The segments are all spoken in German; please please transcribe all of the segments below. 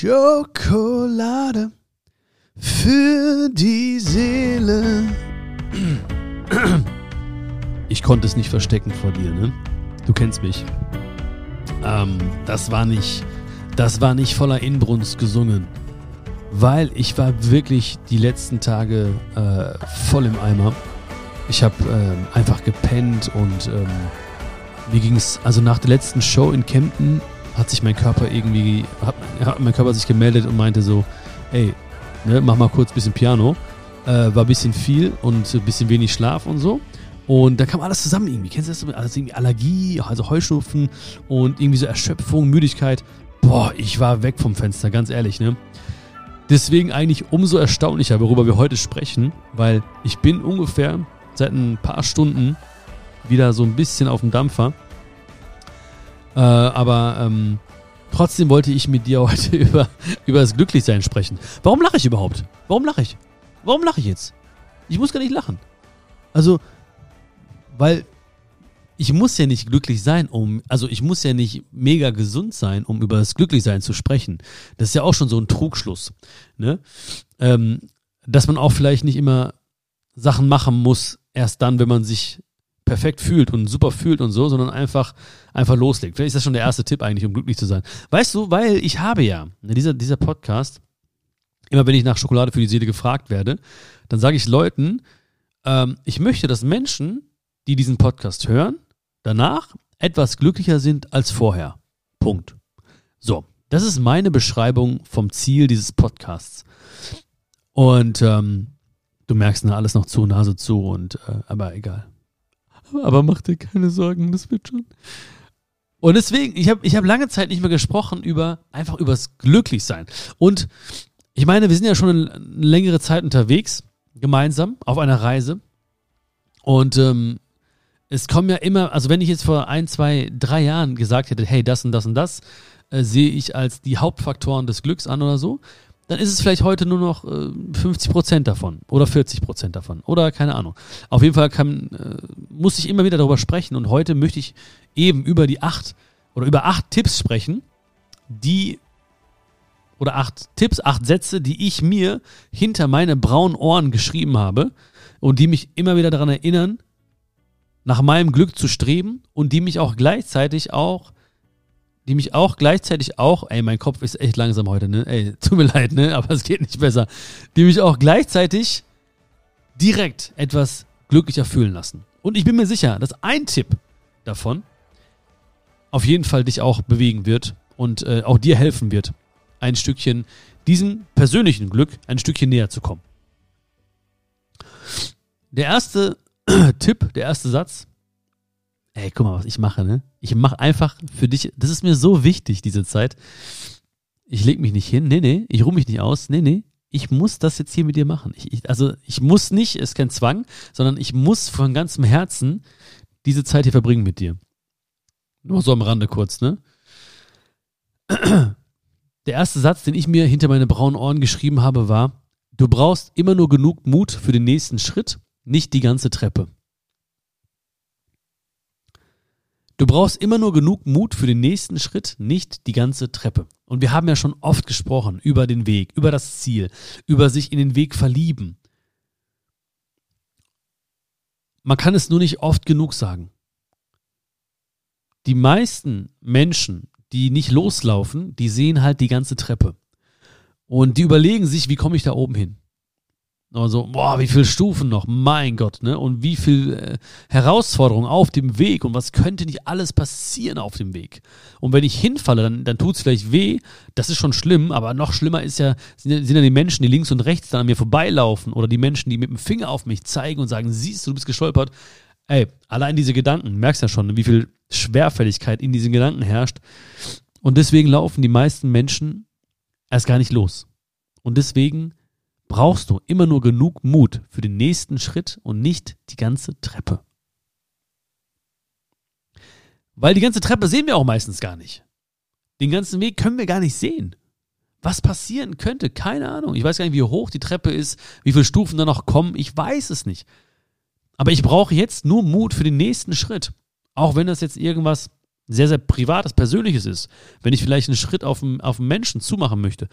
Schokolade für die Seele. Ich konnte es nicht verstecken vor dir, ne? Du kennst mich. Ähm, das war nicht, das war nicht voller Inbrunst gesungen, weil ich war wirklich die letzten Tage äh, voll im Eimer. Ich habe ähm, einfach gepennt und ähm, mir ging es, also nach der letzten Show in Kempten hat sich mein Körper irgendwie, hat, hat mein Körper sich gemeldet und meinte so, ey, ne, mach mal kurz ein bisschen Piano. Äh, war ein bisschen viel und ein bisschen wenig Schlaf und so. Und da kam alles zusammen irgendwie. Kennst du das? Also irgendwie Allergie, also Heuschnupfen und irgendwie so Erschöpfung, Müdigkeit. Boah, ich war weg vom Fenster, ganz ehrlich, ne? Deswegen eigentlich umso erstaunlicher, worüber wir heute sprechen, weil ich bin ungefähr seit ein paar Stunden wieder so ein bisschen auf dem Dampfer. Äh, aber ähm, trotzdem wollte ich mit dir heute über, über das Glücklichsein sprechen. Warum lache ich überhaupt? Warum lache ich? Warum lache ich jetzt? Ich muss gar nicht lachen. Also, weil ich muss ja nicht glücklich sein, um, also ich muss ja nicht mega gesund sein, um über das Glücklichsein zu sprechen. Das ist ja auch schon so ein Trugschluss. Ne? Ähm, dass man auch vielleicht nicht immer Sachen machen muss, erst dann, wenn man sich perfekt fühlt und super fühlt und so, sondern einfach, einfach loslegt. Vielleicht ist das schon der erste Tipp eigentlich, um glücklich zu sein. Weißt du, weil ich habe ja, ne, dieser, dieser Podcast, immer wenn ich nach Schokolade für die Seele gefragt werde, dann sage ich Leuten, ähm, ich möchte, dass Menschen, die diesen Podcast hören, danach etwas glücklicher sind als vorher. Punkt. So, das ist meine Beschreibung vom Ziel dieses Podcasts. Und ähm, du merkst na, alles noch zu, Nase zu und äh, aber egal. Aber mach dir keine Sorgen, das wird schon. Und deswegen, ich habe ich hab lange Zeit nicht mehr gesprochen über einfach übers Glücklichsein. Und ich meine, wir sind ja schon eine längere Zeit unterwegs, gemeinsam, auf einer Reise. Und ähm, es kommen ja immer, also wenn ich jetzt vor ein, zwei, drei Jahren gesagt hätte, hey, das und das und das äh, sehe ich als die Hauptfaktoren des Glücks an oder so, dann ist es vielleicht heute nur noch äh, 50 Prozent davon oder 40 Prozent davon oder keine Ahnung. Auf jeden Fall kann, äh, muss ich immer wieder darüber sprechen und heute möchte ich eben über die acht oder über acht Tipps sprechen, die oder acht Tipps, acht Sätze, die ich mir hinter meine braunen Ohren geschrieben habe und die mich immer wieder daran erinnern, nach meinem Glück zu streben und die mich auch gleichzeitig auch die mich auch gleichzeitig auch, ey, mein Kopf ist echt langsam heute, ne? Ey, tut mir leid, ne? Aber es geht nicht besser. Die mich auch gleichzeitig direkt etwas glücklicher fühlen lassen. Und ich bin mir sicher, dass ein Tipp davon auf jeden Fall dich auch bewegen wird und äh, auch dir helfen wird, ein Stückchen diesem persönlichen Glück ein Stückchen näher zu kommen. Der erste Tipp, der erste Satz ey, guck mal, was ich mache, ne? Ich mache einfach für dich, das ist mir so wichtig, diese Zeit. Ich leg mich nicht hin, nee, nee, ich ruhe mich nicht aus, nee, nee. Ich muss das jetzt hier mit dir machen. Ich, ich, also ich muss nicht, es ist kein Zwang, sondern ich muss von ganzem Herzen diese Zeit hier verbringen mit dir. Nur so am Rande kurz, ne? Der erste Satz, den ich mir hinter meine braunen Ohren geschrieben habe, war, du brauchst immer nur genug Mut für den nächsten Schritt, nicht die ganze Treppe. Du brauchst immer nur genug Mut für den nächsten Schritt, nicht die ganze Treppe. Und wir haben ja schon oft gesprochen über den Weg, über das Ziel, über sich in den Weg verlieben. Man kann es nur nicht oft genug sagen. Die meisten Menschen, die nicht loslaufen, die sehen halt die ganze Treppe. Und die überlegen sich, wie komme ich da oben hin? Also, boah, wie viele Stufen noch, mein Gott, ne? Und wie viel äh, Herausforderungen auf dem Weg und was könnte nicht alles passieren auf dem Weg? Und wenn ich hinfalle, dann, dann tut es vielleicht weh, das ist schon schlimm, aber noch schlimmer ist ja, sind, sind ja die Menschen, die links und rechts dann an mir vorbeilaufen oder die Menschen, die mit dem Finger auf mich zeigen und sagen, siehst du, du bist gestolpert. Ey, allein diese Gedanken, merkst ja schon, wie viel Schwerfälligkeit in diesen Gedanken herrscht. Und deswegen laufen die meisten Menschen erst gar nicht los. Und deswegen brauchst du immer nur genug Mut für den nächsten Schritt und nicht die ganze Treppe. Weil die ganze Treppe sehen wir auch meistens gar nicht. Den ganzen Weg können wir gar nicht sehen. Was passieren könnte, keine Ahnung. Ich weiß gar nicht, wie hoch die Treppe ist, wie viele Stufen da noch kommen. Ich weiß es nicht. Aber ich brauche jetzt nur Mut für den nächsten Schritt. Auch wenn das jetzt irgendwas sehr, sehr privates, persönliches ist, wenn ich vielleicht einen Schritt auf einen, auf einen Menschen zumachen möchte,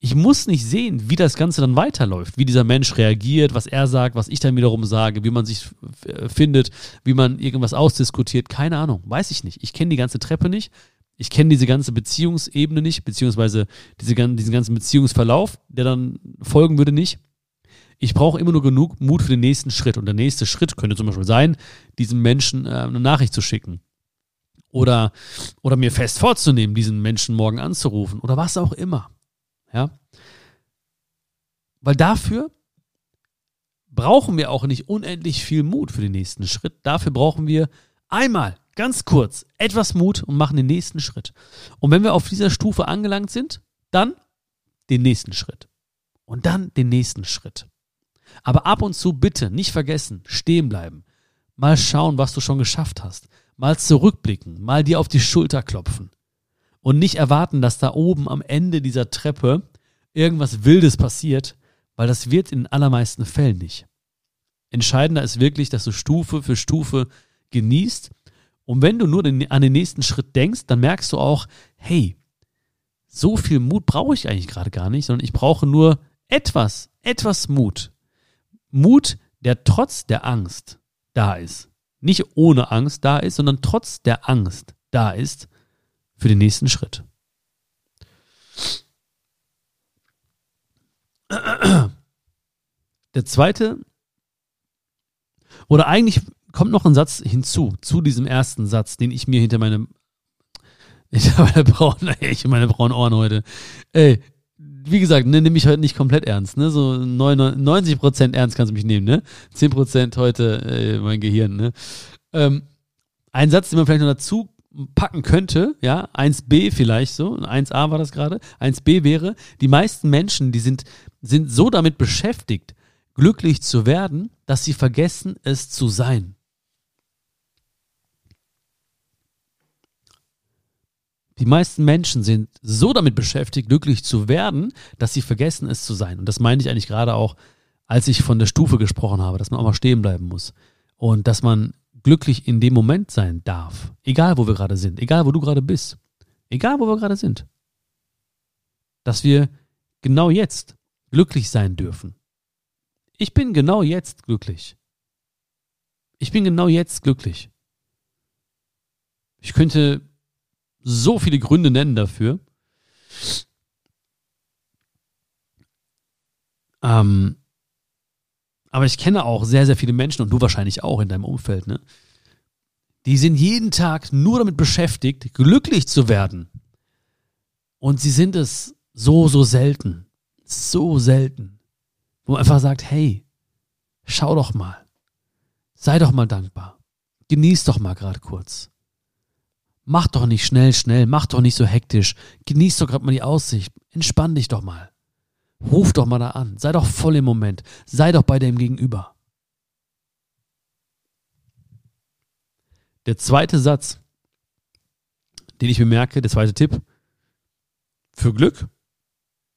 ich muss nicht sehen, wie das Ganze dann weiterläuft, wie dieser Mensch reagiert, was er sagt, was ich dann wiederum sage, wie man sich findet, wie man irgendwas ausdiskutiert. Keine Ahnung, weiß ich nicht. Ich kenne die ganze Treppe nicht. Ich kenne diese ganze Beziehungsebene nicht, beziehungsweise diese, diesen ganzen Beziehungsverlauf, der dann folgen würde, nicht. Ich brauche immer nur genug Mut für den nächsten Schritt. Und der nächste Schritt könnte zum Beispiel sein, diesem Menschen äh, eine Nachricht zu schicken. Oder, oder mir fest vorzunehmen, diesen Menschen morgen anzurufen. Oder was auch immer. Ja. Weil dafür brauchen wir auch nicht unendlich viel Mut für den nächsten Schritt. Dafür brauchen wir einmal ganz kurz etwas Mut und machen den nächsten Schritt. Und wenn wir auf dieser Stufe angelangt sind, dann den nächsten Schritt. Und dann den nächsten Schritt. Aber ab und zu bitte nicht vergessen, stehen bleiben. Mal schauen, was du schon geschafft hast. Mal zurückblicken, mal dir auf die Schulter klopfen und nicht erwarten, dass da oben am Ende dieser Treppe irgendwas Wildes passiert, weil das wird in den allermeisten Fällen nicht. Entscheidender ist wirklich, dass du Stufe für Stufe genießt. Und wenn du nur den, an den nächsten Schritt denkst, dann merkst du auch, hey, so viel Mut brauche ich eigentlich gerade gar nicht, sondern ich brauche nur etwas, etwas Mut. Mut, der trotz der Angst da ist. Nicht ohne Angst da ist, sondern trotz der Angst da ist für den nächsten Schritt. Der zweite, oder eigentlich kommt noch ein Satz hinzu, zu diesem ersten Satz, den ich mir hinter meinem, hinter meine braunen, ich meine braunen Ohren heute, ey, wie gesagt, ne, nehme ich heute nicht komplett ernst, ne, so 99 Prozent ernst kannst du mich nehmen, ne, 10 Prozent heute äh, mein Gehirn, ne. Ähm, ein Satz, den man vielleicht noch dazu packen könnte, ja, 1b vielleicht so, 1a war das gerade, 1b wäre, die meisten Menschen, die sind, sind so damit beschäftigt, glücklich zu werden, dass sie vergessen, es zu sein. Die meisten Menschen sind so damit beschäftigt, glücklich zu werden, dass sie vergessen, es zu sein. Und das meine ich eigentlich gerade auch, als ich von der Stufe gesprochen habe, dass man auch mal stehen bleiben muss. Und dass man glücklich in dem Moment sein darf. Egal, wo wir gerade sind, egal, wo du gerade bist, egal, wo wir gerade sind. Dass wir genau jetzt glücklich sein dürfen. Ich bin genau jetzt glücklich. Ich bin genau jetzt glücklich. Ich könnte so viele Gründe nennen dafür. Ähm, aber ich kenne auch sehr, sehr viele Menschen und du wahrscheinlich auch in deinem Umfeld, ne? Die sind jeden Tag nur damit beschäftigt, glücklich zu werden. Und sie sind es so, so selten. So selten. Wo man einfach sagt, hey, schau doch mal. Sei doch mal dankbar. Genieß doch mal gerade kurz. Mach doch nicht schnell, schnell, mach doch nicht so hektisch. Genieß doch gerade mal die Aussicht. Entspann dich doch mal. Ruf doch mal da an. Sei doch voll im Moment. Sei doch bei dem Gegenüber. Der zweite Satz, den ich bemerke, der zweite Tipp für Glück,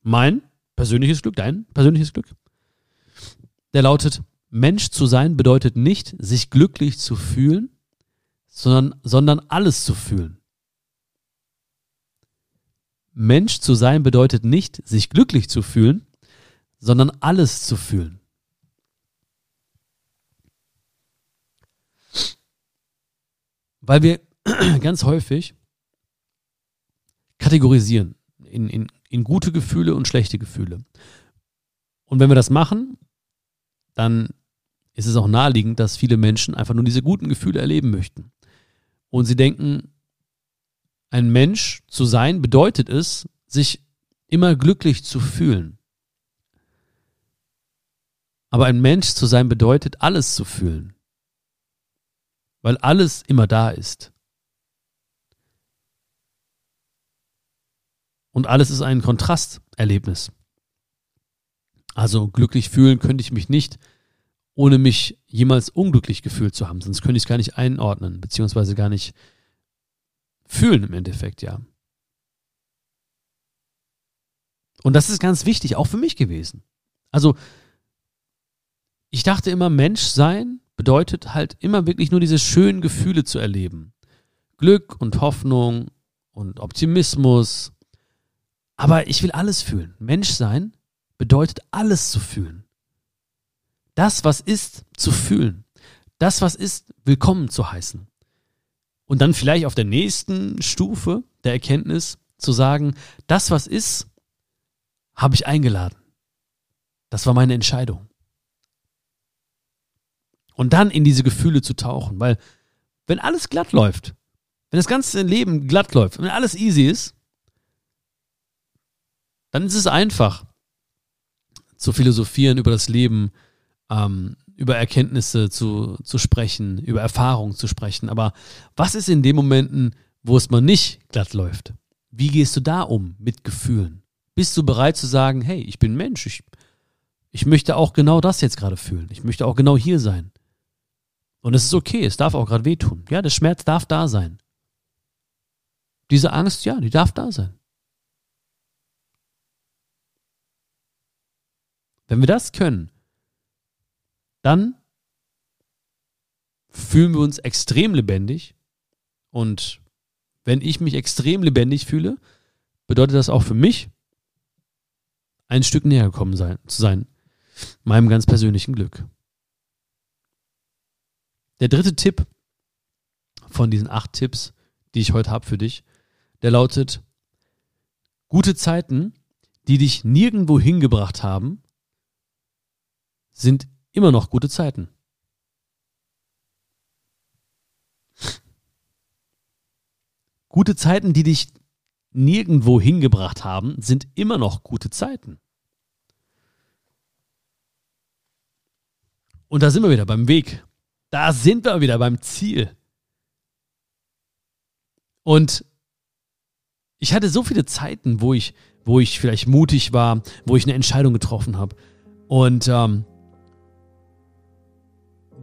mein persönliches Glück, dein persönliches Glück, der lautet, Mensch zu sein bedeutet nicht, sich glücklich zu fühlen, sondern, sondern alles zu fühlen. Mensch zu sein bedeutet nicht, sich glücklich zu fühlen, sondern alles zu fühlen. Weil wir ganz häufig kategorisieren in, in, in gute Gefühle und schlechte Gefühle. Und wenn wir das machen, dann ist es auch naheliegend, dass viele Menschen einfach nur diese guten Gefühle erleben möchten. Und sie denken, ein Mensch zu sein bedeutet es, sich immer glücklich zu fühlen. Aber ein Mensch zu sein bedeutet, alles zu fühlen. Weil alles immer da ist. Und alles ist ein Kontrasterlebnis. Also glücklich fühlen könnte ich mich nicht, ohne mich jemals unglücklich gefühlt zu haben. Sonst könnte ich es gar nicht einordnen, beziehungsweise gar nicht fühlen im Endeffekt, ja. Und das ist ganz wichtig, auch für mich gewesen. Also, ich dachte immer, Mensch sein bedeutet halt immer wirklich nur diese schönen Gefühle zu erleben. Glück und Hoffnung und Optimismus. Aber ich will alles fühlen. Mensch sein bedeutet alles zu fühlen. Das, was ist, zu fühlen. Das, was ist, willkommen zu heißen. Und dann vielleicht auf der nächsten Stufe der Erkenntnis zu sagen, das, was ist, habe ich eingeladen. Das war meine Entscheidung. Und dann in diese Gefühle zu tauchen, weil wenn alles glatt läuft, wenn das ganze Leben glatt läuft, wenn alles easy ist, dann ist es einfach zu philosophieren über das Leben, ähm, über Erkenntnisse zu, zu sprechen, über Erfahrungen zu sprechen. Aber was ist in den Momenten, wo es mal nicht glatt läuft? Wie gehst du da um mit Gefühlen? Bist du bereit zu sagen, hey, ich bin Mensch, ich, ich möchte auch genau das jetzt gerade fühlen. Ich möchte auch genau hier sein. Und es ist okay, es darf auch gerade wehtun. Ja, der Schmerz darf da sein. Diese Angst, ja, die darf da sein. Wenn wir das können, dann fühlen wir uns extrem lebendig. Und wenn ich mich extrem lebendig fühle, bedeutet das auch für mich, ein Stück näher gekommen sein, zu sein, meinem ganz persönlichen Glück. Der dritte Tipp von diesen acht Tipps, die ich heute habe für dich, der lautet, gute Zeiten, die dich nirgendwo hingebracht haben, sind immer noch gute Zeiten. Gute Zeiten, die dich nirgendwo hingebracht haben, sind immer noch gute Zeiten. Und da sind wir wieder beim Weg. Da sind wir wieder beim Ziel. Und ich hatte so viele Zeiten, wo ich, wo ich vielleicht mutig war, wo ich eine Entscheidung getroffen habe. Und ähm,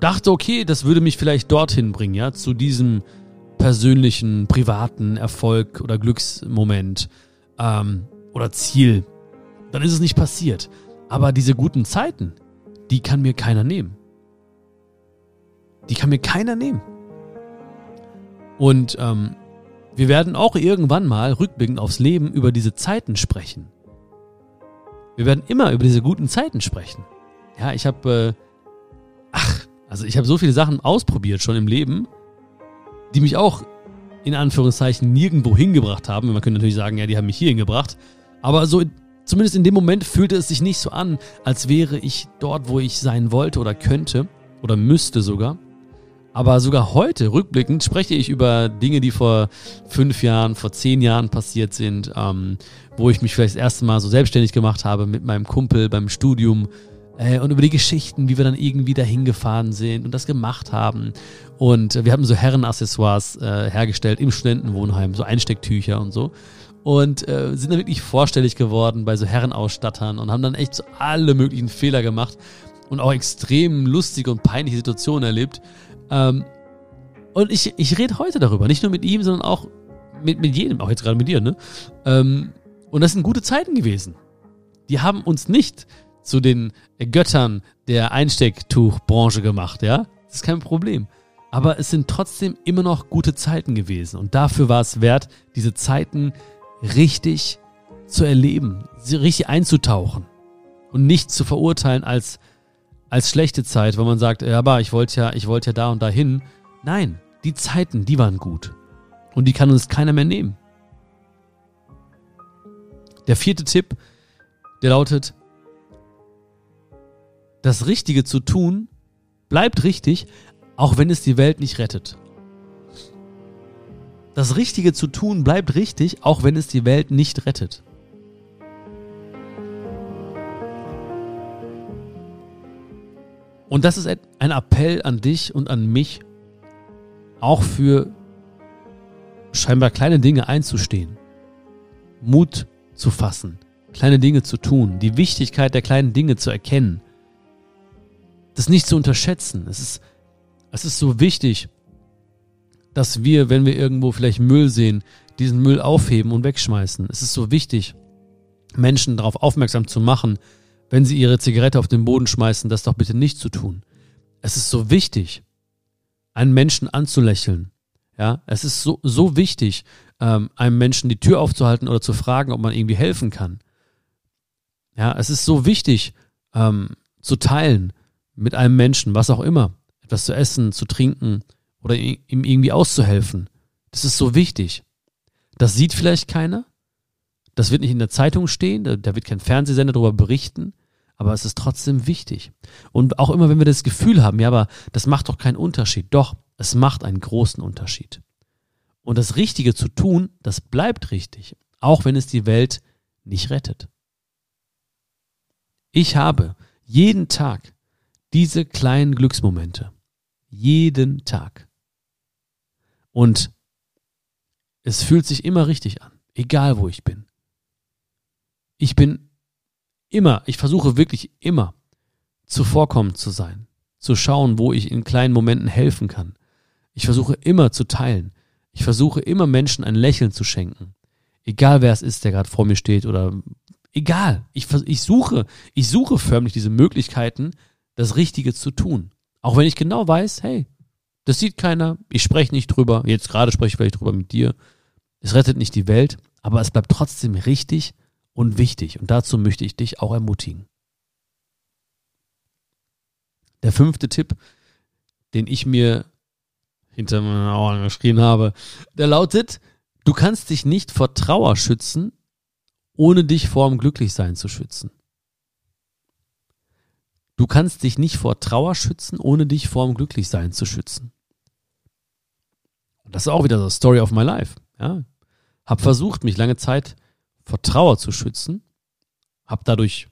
dachte, okay, das würde mich vielleicht dorthin bringen, ja, zu diesem persönlichen, privaten Erfolg oder Glücksmoment ähm, oder Ziel. Dann ist es nicht passiert. Aber diese guten Zeiten, die kann mir keiner nehmen. Die kann mir keiner nehmen. Und ähm, wir werden auch irgendwann mal rückblickend aufs Leben über diese Zeiten sprechen. Wir werden immer über diese guten Zeiten sprechen. Ja, ich habe, äh, ach, also ich habe so viele Sachen ausprobiert schon im Leben, die mich auch in Anführungszeichen nirgendwo hingebracht haben. Man könnte natürlich sagen, ja, die haben mich hier hingebracht. Aber so, zumindest in dem Moment fühlte es sich nicht so an, als wäre ich dort, wo ich sein wollte oder könnte oder müsste sogar. Aber sogar heute, rückblickend, spreche ich über Dinge, die vor fünf Jahren, vor zehn Jahren passiert sind, ähm, wo ich mich vielleicht das erste Mal so selbstständig gemacht habe mit meinem Kumpel beim Studium äh, und über die Geschichten, wie wir dann irgendwie dahin gefahren sind und das gemacht haben. Und äh, wir haben so Herrenaccessoires äh, hergestellt im Studentenwohnheim, so Einstecktücher und so. Und äh, sind dann wirklich vorstellig geworden bei so Herrenausstattern und haben dann echt so alle möglichen Fehler gemacht und auch extrem lustige und peinliche Situationen erlebt. Ähm, und ich, ich rede heute darüber, nicht nur mit ihm, sondern auch mit, mit jedem, auch jetzt gerade mit dir, ne? Ähm, und das sind gute Zeiten gewesen. Die haben uns nicht zu den Göttern der Einstecktuchbranche gemacht, ja? Das ist kein Problem. Aber es sind trotzdem immer noch gute Zeiten gewesen. Und dafür war es wert, diese Zeiten richtig zu erleben, sie richtig einzutauchen und nicht zu verurteilen als, als schlechte Zeit, weil man sagt, ja, aber ich wollte ja, ich wollte ja da und dahin. Nein, die Zeiten, die waren gut. Und die kann uns keiner mehr nehmen. Der vierte Tipp, der lautet, das Richtige zu tun bleibt richtig, auch wenn es die Welt nicht rettet. Das Richtige zu tun bleibt richtig, auch wenn es die Welt nicht rettet. Und das ist ein Appell an dich und an mich, auch für scheinbar kleine Dinge einzustehen, Mut zu fassen, kleine Dinge zu tun, die Wichtigkeit der kleinen Dinge zu erkennen das nicht zu unterschätzen. Es ist, es ist so wichtig, dass wir, wenn wir irgendwo vielleicht Müll sehen, diesen Müll aufheben und wegschmeißen. Es ist so wichtig, Menschen darauf aufmerksam zu machen, wenn sie ihre Zigarette auf den Boden schmeißen, das doch bitte nicht zu tun. Es ist so wichtig, einen Menschen anzulächeln, Ja, es ist so, so wichtig, ähm, einem Menschen die Tür aufzuhalten oder zu fragen, ob man irgendwie helfen kann. Ja, es ist so wichtig, ähm, zu teilen mit einem Menschen, was auch immer, etwas zu essen, zu trinken oder ihm irgendwie auszuhelfen. Das ist so wichtig. Das sieht vielleicht keiner. Das wird nicht in der Zeitung stehen, da, wird kein Fernsehsender darüber berichten, aber es ist trotzdem wichtig. Und auch immer, wenn wir das Gefühl haben, ja, aber das macht doch keinen Unterschied. Doch, es macht einen großen Unterschied. Und das Richtige zu tun, das bleibt richtig, auch wenn es die Welt nicht rettet. Ich habe jeden Tag diese kleinen Glücksmomente. Jeden Tag. Und es fühlt sich immer richtig an, egal wo ich bin. Ich bin immer, ich versuche wirklich immer zuvorkommend zu sein, zu schauen, wo ich in kleinen Momenten helfen kann. Ich versuche immer zu teilen. Ich versuche immer Menschen ein Lächeln zu schenken. Egal wer es ist, der gerade vor mir steht oder egal. Ich, ich suche, ich suche förmlich diese Möglichkeiten, das Richtige zu tun. Auch wenn ich genau weiß, hey, das sieht keiner, ich spreche nicht drüber, jetzt gerade spreche ich vielleicht drüber mit dir. Es rettet nicht die Welt, aber es bleibt trotzdem richtig und wichtig. Und dazu möchte ich dich auch ermutigen. Der fünfte Tipp, den ich mir hinter meinen Augen geschrien habe, der lautet, du kannst dich nicht vor Trauer schützen, ohne dich vor dem Glücklichsein zu schützen. Du kannst dich nicht vor Trauer schützen, ohne dich vor dem Glücklichsein zu schützen. Und das ist auch wieder so Story of my life. Ja, hab versucht, mich lange Zeit vor Trauer zu schützen, habe dadurch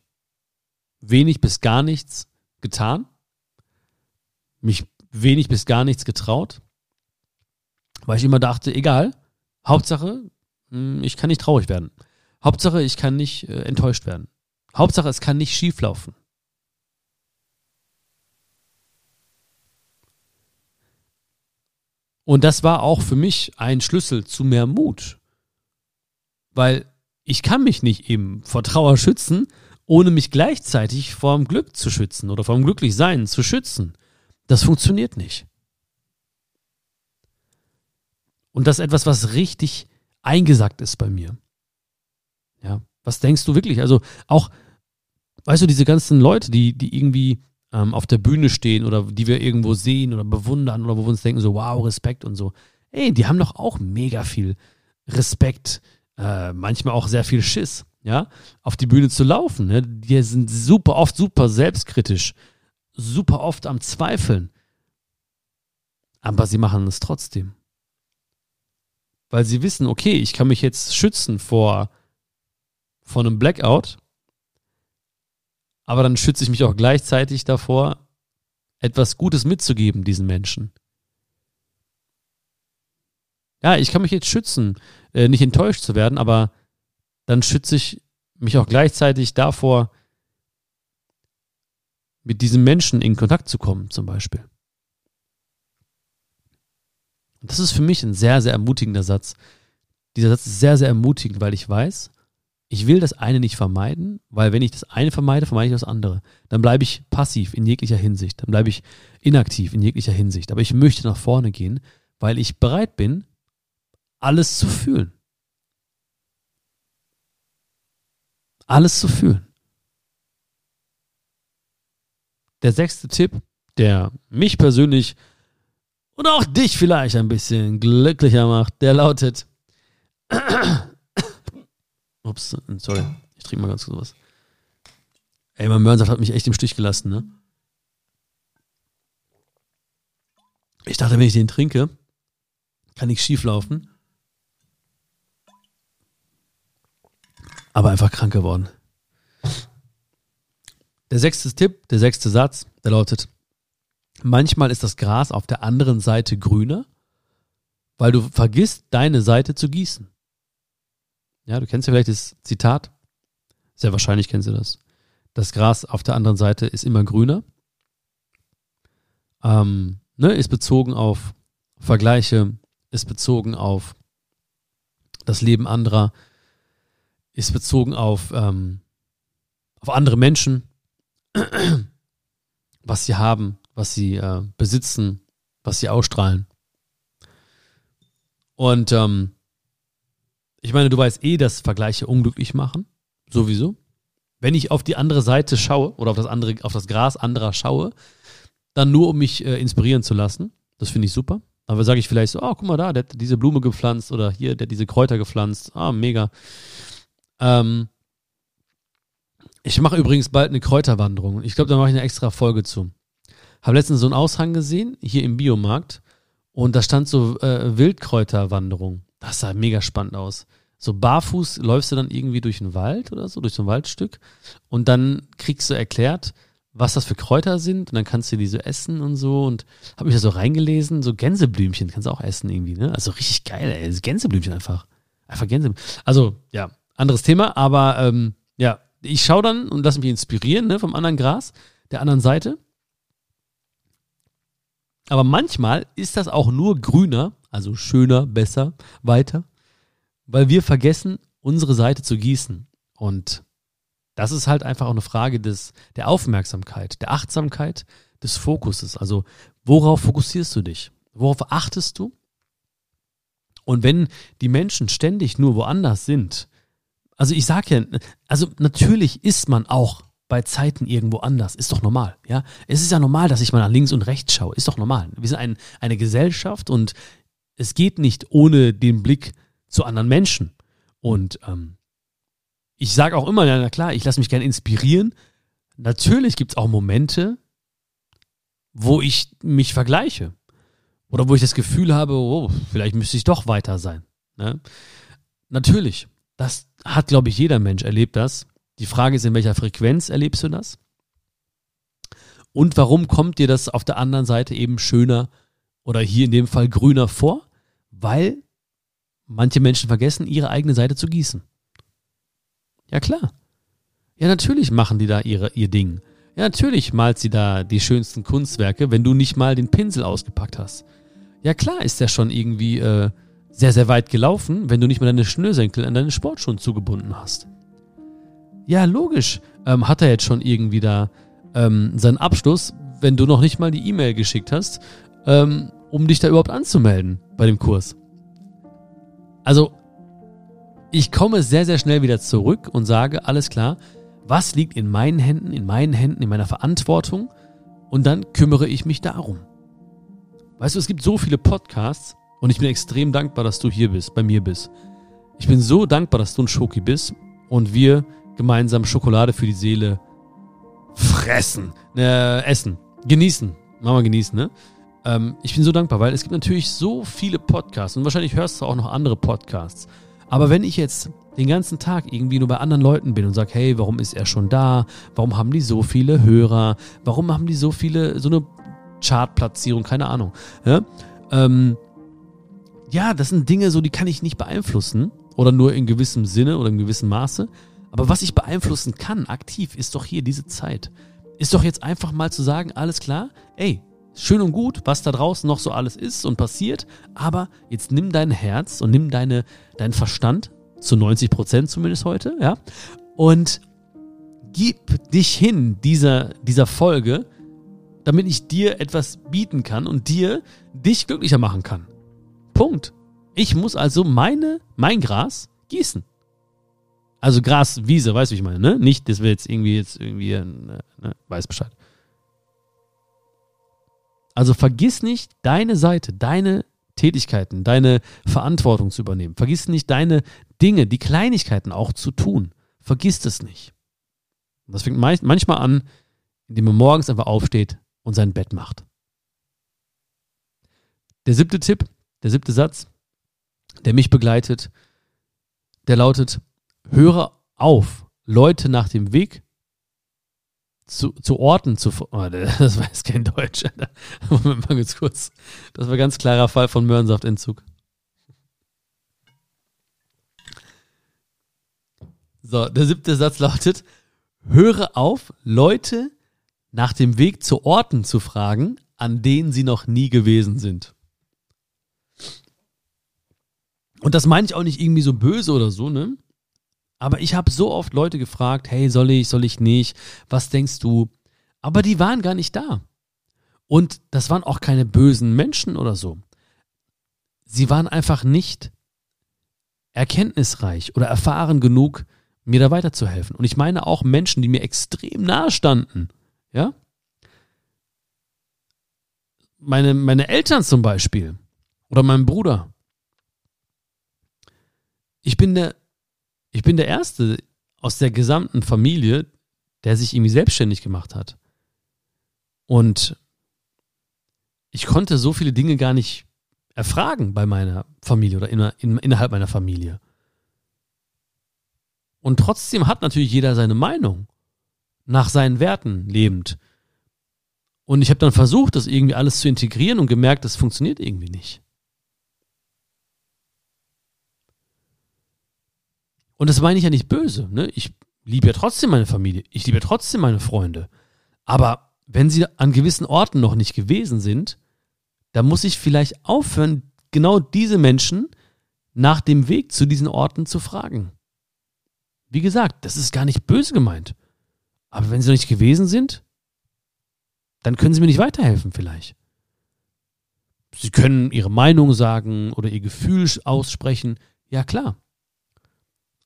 wenig bis gar nichts getan, mich wenig bis gar nichts getraut, weil ich immer dachte, egal, Hauptsache, hm, ich kann nicht traurig werden. Hauptsache, ich kann nicht äh, enttäuscht werden. Hauptsache, es kann nicht schief laufen. Und das war auch für mich ein Schlüssel zu mehr Mut. Weil ich kann mich nicht eben vor Trauer schützen, ohne mich gleichzeitig vor dem Glück zu schützen oder vor dem Glücklichsein zu schützen. Das funktioniert nicht. Und das ist etwas, was richtig eingesackt ist bei mir. Ja, was denkst du wirklich? Also auch, weißt du, diese ganzen Leute, die, die irgendwie ähm, auf der Bühne stehen oder die wir irgendwo sehen oder bewundern oder wo wir uns denken, so wow, Respekt und so. Ey, die haben doch auch mega viel Respekt äh, manchmal auch sehr viel Schiss, ja, auf die Bühne zu laufen. Ne? Die sind super oft super selbstkritisch, super oft am Zweifeln. Aber sie machen es trotzdem. Weil sie wissen, okay, ich kann mich jetzt schützen vor, vor einem Blackout, aber dann schütze ich mich auch gleichzeitig davor, etwas Gutes mitzugeben diesen Menschen. Ja, ich kann mich jetzt schützen, äh, nicht enttäuscht zu werden, aber dann schütze ich mich auch gleichzeitig davor, mit diesem Menschen in Kontakt zu kommen, zum Beispiel. Das ist für mich ein sehr, sehr ermutigender Satz. Dieser Satz ist sehr, sehr ermutigend, weil ich weiß, ich will das eine nicht vermeiden, weil wenn ich das eine vermeide, vermeide ich das andere. Dann bleibe ich passiv in jeglicher Hinsicht, dann bleibe ich inaktiv in jeglicher Hinsicht. Aber ich möchte nach vorne gehen, weil ich bereit bin, alles zu fühlen. Alles zu fühlen. Der sechste Tipp, der mich persönlich und auch dich vielleicht ein bisschen glücklicher macht, der lautet. Ups, sorry, ich trinke mal ganz kurz was. Ey, mein Möhrensaft hat mich echt im Stich gelassen, ne? Ich dachte, wenn ich den trinke, kann ich schief laufen. aber einfach krank geworden. Der sechste Tipp, der sechste Satz, der lautet, manchmal ist das Gras auf der anderen Seite grüner, weil du vergisst, deine Seite zu gießen. Ja, du kennst ja vielleicht das Zitat. Sehr wahrscheinlich kennst du das. Das Gras auf der anderen Seite ist immer grüner. Ähm, ne, ist bezogen auf Vergleiche, ist bezogen auf das Leben anderer, ist bezogen auf, ähm, auf andere Menschen, was sie haben, was sie äh, besitzen, was sie ausstrahlen. Und ähm, ich meine, du weißt eh, dass Vergleiche unglücklich machen. Sowieso. Wenn ich auf die andere Seite schaue oder auf das andere, auf das Gras anderer schaue, dann nur um mich äh, inspirieren zu lassen. Das finde ich super. Aber sage ich vielleicht so, oh, guck mal da, der hat diese Blume gepflanzt oder hier, der hat diese Kräuter gepflanzt. Ah, mega. Ähm, ich mache übrigens bald eine Kräuterwanderung. Ich glaube, da mache ich eine extra Folge zu. Habe letztens so einen Aushang gesehen, hier im Biomarkt. Und da stand so äh, Wildkräuterwanderung. Das sah mega spannend aus. So barfuß läufst du dann irgendwie durch den Wald oder so, durch so ein Waldstück. Und dann kriegst du erklärt, was das für Kräuter sind und dann kannst du die so essen und so und habe mich da so reingelesen, so Gänseblümchen kannst du auch essen irgendwie, ne? Also richtig geil, ey, Gänseblümchen einfach. Einfach Gänseblümchen. Also, ja, anderes Thema, aber ähm, ja, ich schaue dann und lasse mich inspirieren, ne, vom anderen Gras, der anderen Seite. Aber manchmal ist das auch nur grüner, also schöner, besser, weiter, weil wir vergessen, unsere Seite zu gießen. Und das ist halt einfach auch eine Frage des, der Aufmerksamkeit, der Achtsamkeit, des Fokuses. Also worauf fokussierst du dich? Worauf achtest du? Und wenn die Menschen ständig nur woanders sind, also ich sage ja, also natürlich ist man auch bei Zeiten irgendwo anders. Ist doch normal, ja. Es ist ja normal, dass ich mal nach links und rechts schaue. Ist doch normal. Wir sind ein, eine Gesellschaft und es geht nicht ohne den Blick zu anderen Menschen. Und ähm, ich sage auch immer, na klar, ich lasse mich gerne inspirieren. Natürlich gibt es auch Momente, wo ich mich vergleiche. Oder wo ich das Gefühl habe, oh, vielleicht müsste ich doch weiter sein. Ne? Natürlich, das hat, glaube ich, jeder Mensch erlebt das. Die Frage ist, in welcher Frequenz erlebst du das? Und warum kommt dir das auf der anderen Seite eben schöner oder hier in dem Fall grüner vor? Weil manche Menschen vergessen, ihre eigene Seite zu gießen. Ja klar. Ja, natürlich machen die da ihre, ihr Ding. Ja, natürlich malt sie da die schönsten Kunstwerke, wenn du nicht mal den Pinsel ausgepackt hast. Ja klar ist der schon irgendwie äh, sehr, sehr weit gelaufen, wenn du nicht mal deine Schnürsenkel an deine Sportschuhen zugebunden hast. Ja, logisch ähm, hat er jetzt schon irgendwie da ähm, seinen Abschluss, wenn du noch nicht mal die E-Mail geschickt hast, ähm, um dich da überhaupt anzumelden bei dem Kurs. Also ich komme sehr, sehr schnell wieder zurück und sage, alles klar, was liegt in meinen Händen, in meinen Händen, in meiner Verantwortung und dann kümmere ich mich darum. Weißt du, es gibt so viele Podcasts und ich bin extrem dankbar, dass du hier bist, bei mir bist. Ich bin so dankbar, dass du ein Schoki bist und wir gemeinsam Schokolade für die Seele fressen, äh, essen, genießen. Machen wir genießen, ne? Ähm, ich bin so dankbar, weil es gibt natürlich so viele Podcasts und wahrscheinlich hörst du auch noch andere Podcasts. Aber wenn ich jetzt den ganzen Tag irgendwie nur bei anderen Leuten bin und sage, hey, warum ist er schon da? Warum haben die so viele Hörer? Warum haben die so viele, so eine Chartplatzierung? Keine Ahnung. Ja, ähm, ja, das sind Dinge so, die kann ich nicht beeinflussen oder nur in gewissem Sinne oder in gewissem Maße. Aber was ich beeinflussen kann, aktiv, ist doch hier diese Zeit. Ist doch jetzt einfach mal zu sagen, alles klar, ey, schön und gut, was da draußen noch so alles ist und passiert, aber jetzt nimm dein Herz und nimm deine, deinen Verstand, zu 90 Prozent zumindest heute, ja, und gib dich hin dieser, dieser Folge, damit ich dir etwas bieten kann und dir dich glücklicher machen kann. Punkt. Ich muss also meine, mein Gras gießen. Also Gras, Wiese, weißt du, wie ich meine, ne? Nicht, dass wir jetzt irgendwie jetzt irgendwie, ne, ne, weiß Bescheid. Also vergiss nicht, deine Seite, deine Tätigkeiten, deine Verantwortung zu übernehmen. Vergiss nicht, deine Dinge, die Kleinigkeiten auch zu tun. Vergiss es nicht. Und das fängt manchmal an, indem man morgens einfach aufsteht und sein Bett macht. Der siebte Tipp, der siebte Satz, der mich begleitet, der lautet, höre auf, Leute nach dem Weg zu, zu Orten zu. Oh, das jetzt kein Deutsch. Moment mal ganz kurz. Das war ganz klarer Fall von Möhrensaftentzug. So, der siebte Satz lautet: Höre auf, Leute nach dem Weg zu Orten zu fragen, an denen sie noch nie gewesen sind. Und das meine ich auch nicht irgendwie so böse oder so, ne? Aber ich habe so oft Leute gefragt, hey, soll ich, soll ich nicht? Was denkst du? Aber die waren gar nicht da. Und das waren auch keine bösen Menschen oder so. sie waren einfach nicht erkenntnisreich oder erfahren genug, mir da weiterzuhelfen. Und ich meine auch Menschen, die mir extrem nahe standen. Ja? Meine, meine Eltern zum Beispiel. Oder mein Bruder. Ich bin der, ich bin der Erste aus der gesamten Familie, der sich irgendwie selbstständig gemacht hat. Und ich konnte so viele Dinge gar nicht erfragen bei meiner Familie oder in, in, innerhalb meiner Familie. Und trotzdem hat natürlich jeder seine Meinung, nach seinen Werten lebend. Und ich habe dann versucht, das irgendwie alles zu integrieren und gemerkt, das funktioniert irgendwie nicht. Und das meine ich ja nicht böse. Ne? Ich liebe ja trotzdem meine Familie. Ich liebe ja trotzdem meine Freunde. Aber wenn sie an gewissen Orten noch nicht gewesen sind, dann muss ich vielleicht aufhören, genau diese Menschen nach dem Weg zu diesen Orten zu fragen. Wie gesagt, das ist gar nicht böse gemeint. Aber wenn sie noch nicht gewesen sind, dann können sie mir nicht weiterhelfen vielleicht. Sie können ihre Meinung sagen oder ihr Gefühl aussprechen. Ja klar.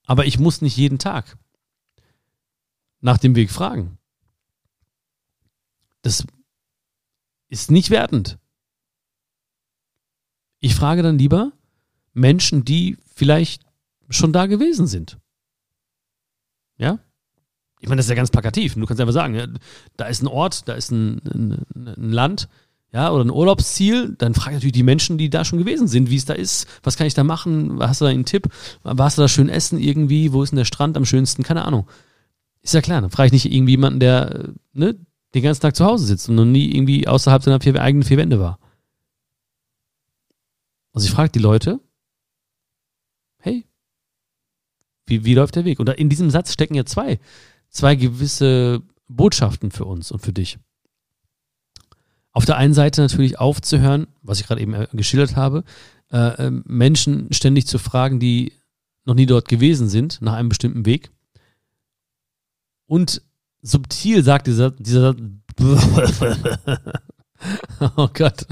Aber ich muss nicht jeden Tag nach dem Weg fragen. Das ist nicht wertend. Ich frage dann lieber Menschen, die vielleicht schon da gewesen sind. Ja? Ich meine, das ist ja ganz plakativ. Du kannst einfach sagen, da ist ein Ort, da ist ein, ein, ein, Land, ja, oder ein Urlaubsziel, dann frage ich natürlich die Menschen, die da schon gewesen sind, wie es da ist, was kann ich da machen, hast du da einen Tipp, warst du da schön essen irgendwie, wo ist denn der Strand am schönsten, keine Ahnung. Ist ja klar, dann frage ich nicht irgendwie jemanden, der ne, den ganzen Tag zu Hause sitzt und noch nie irgendwie außerhalb seiner vier, eigenen vier Wände war. Also ich frage die Leute, hey, wie, wie läuft der Weg? Und in diesem Satz stecken ja zwei, zwei gewisse Botschaften für uns und für dich. Auf der einen Seite natürlich aufzuhören, was ich gerade eben äh, geschildert habe, äh, ähm, Menschen ständig zu fragen, die noch nie dort gewesen sind, nach einem bestimmten Weg. Und subtil sagt dieser, dieser Oh Gott,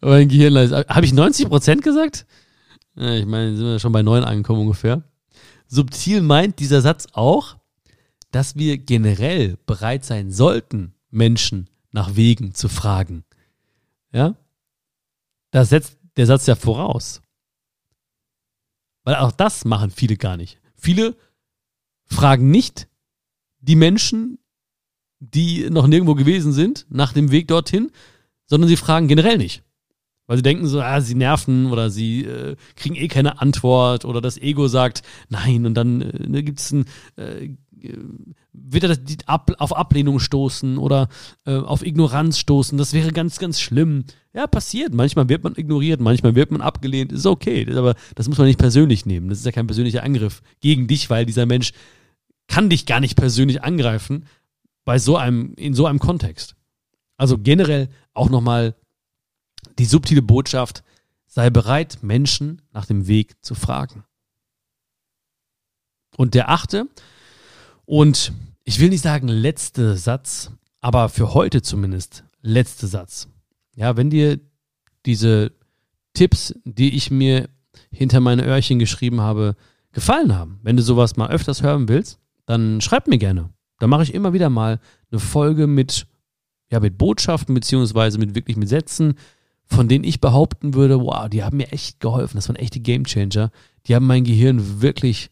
mein Gehirn leise. Habe ich 90 Prozent gesagt? Ja, ich meine, sind wir schon bei neun angekommen ungefähr. Subtil meint dieser Satz auch, dass wir generell bereit sein sollten, Menschen nach Wegen zu fragen. Ja? Das setzt der Satz ja voraus. Weil auch das machen viele gar nicht. Viele fragen nicht die Menschen, die noch nirgendwo gewesen sind, nach dem Weg dorthin, sondern sie fragen generell nicht. Weil sie denken so, ah, sie nerven oder sie äh, kriegen eh keine Antwort oder das Ego sagt nein und dann äh, ne, gibt es ein, äh, wird er das, auf Ablehnung stoßen oder äh, auf Ignoranz stoßen. Das wäre ganz, ganz schlimm. Ja, passiert. Manchmal wird man ignoriert, manchmal wird man abgelehnt. Ist okay, aber das muss man nicht persönlich nehmen. Das ist ja kein persönlicher Angriff gegen dich, weil dieser Mensch kann dich gar nicht persönlich angreifen bei so einem, in so einem Kontext. Also generell auch nochmal die subtile Botschaft, sei bereit, Menschen nach dem Weg zu fragen. Und der achte und ich will nicht sagen letzte Satz, aber für heute zumindest letzte Satz. Ja, wenn dir diese Tipps, die ich mir hinter meine Öhrchen geschrieben habe, gefallen haben, wenn du sowas mal öfters hören willst, dann schreib mir gerne. Da mache ich immer wieder mal eine Folge mit ja, mit Botschaften beziehungsweise mit wirklich mit Sätzen, von denen ich behaupten würde, wow, die haben mir echt geholfen. Das waren echte Gamechanger. Die haben mein Gehirn wirklich,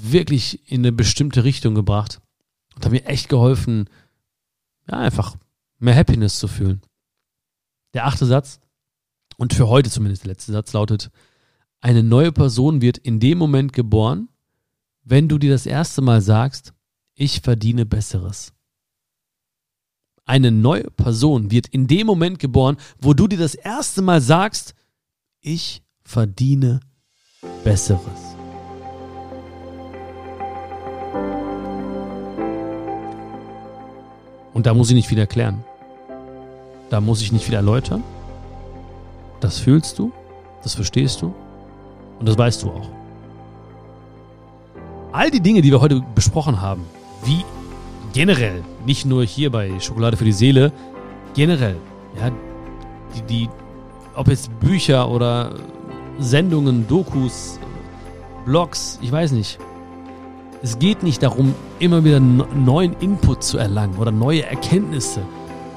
wirklich in eine bestimmte Richtung gebracht und haben mir echt geholfen, ja, einfach mehr Happiness zu fühlen. Der achte Satz, und für heute zumindest der letzte Satz lautet, eine neue Person wird in dem Moment geboren, wenn du dir das erste Mal sagst, ich verdiene Besseres. Eine neue Person wird in dem Moment geboren, wo du dir das erste Mal sagst, ich verdiene Besseres. Und da muss ich nicht viel erklären. Da muss ich nicht viel erläutern. Das fühlst du, das verstehst du und das weißt du auch. All die Dinge, die wir heute besprochen haben, wie generell, nicht nur hier bei Schokolade für die Seele, generell, ja, die, die, ob jetzt Bücher oder Sendungen, Dokus, Blogs, ich weiß nicht. Es geht nicht darum, immer wieder neuen Input zu erlangen oder neue Erkenntnisse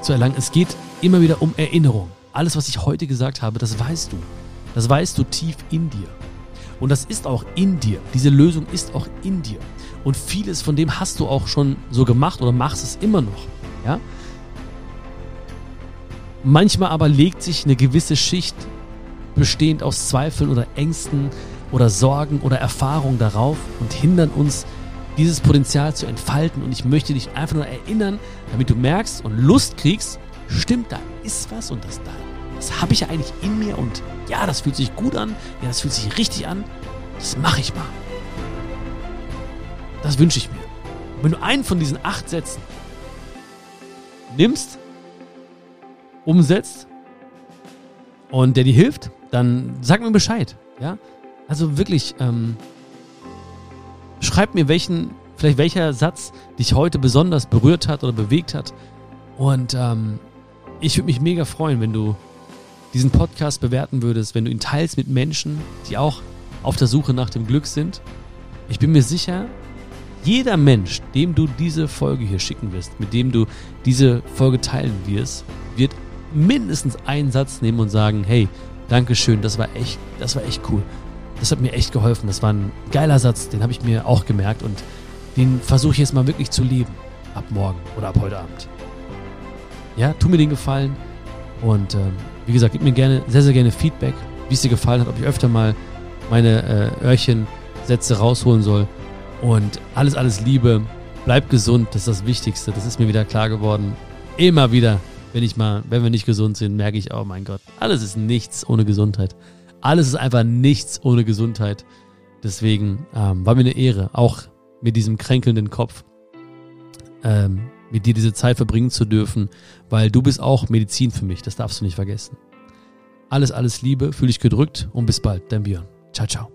zu erlangen. Es geht immer wieder um Erinnerung. Alles, was ich heute gesagt habe, das weißt du. Das weißt du tief in dir. Und das ist auch in dir. Diese Lösung ist auch in dir. Und vieles von dem hast du auch schon so gemacht oder machst es immer noch. Ja? Manchmal aber legt sich eine gewisse Schicht bestehend aus Zweifeln oder Ängsten oder Sorgen oder Erfahrungen darauf und hindern uns, dieses Potenzial zu entfalten. Und ich möchte dich einfach nur erinnern, damit du merkst und Lust kriegst, stimmt, da ist was und das da. Das habe ich ja eigentlich in mir und ja, das fühlt sich gut an, ja, das fühlt sich richtig an. Das mache ich mal. Das wünsche ich mir. Und wenn du einen von diesen acht Sätzen nimmst, umsetzt und der dir hilft, dann sag mir Bescheid. Ja? Also wirklich, ähm, schreib mir welchen, vielleicht welcher Satz dich heute besonders berührt hat oder bewegt hat. Und ähm, ich würde mich mega freuen, wenn du diesen Podcast bewerten würdest, wenn du ihn teilst mit Menschen, die auch auf der Suche nach dem Glück sind. Ich bin mir sicher, jeder Mensch, dem du diese Folge hier schicken wirst, mit dem du diese Folge teilen wirst, wird mindestens einen Satz nehmen und sagen, hey, Dankeschön, das war echt, das war echt cool. Das hat mir echt geholfen. Das war ein geiler Satz, den habe ich mir auch gemerkt und den versuche ich jetzt mal wirklich zu leben. Ab morgen oder ab heute Abend. Ja, tu mir den Gefallen und ähm, wie gesagt, gib mir gerne, sehr, sehr gerne Feedback, wie es dir gefallen hat, ob ich öfter mal meine äh, Öhrchensätze rausholen soll. Und alles, alles Liebe. Bleib gesund, das ist das Wichtigste. Das ist mir wieder klar geworden. Immer wieder, wenn ich mal, wenn wir nicht gesund sind, merke ich, oh mein Gott, alles ist nichts ohne Gesundheit. Alles ist einfach nichts ohne Gesundheit. Deswegen ähm, war mir eine Ehre, auch mit diesem kränkelnden Kopf ähm, mit dir diese Zeit verbringen zu dürfen, weil du bist auch Medizin für mich, das darfst du nicht vergessen. Alles, alles Liebe, fühle dich gedrückt und bis bald, dein Björn. Ciao, ciao.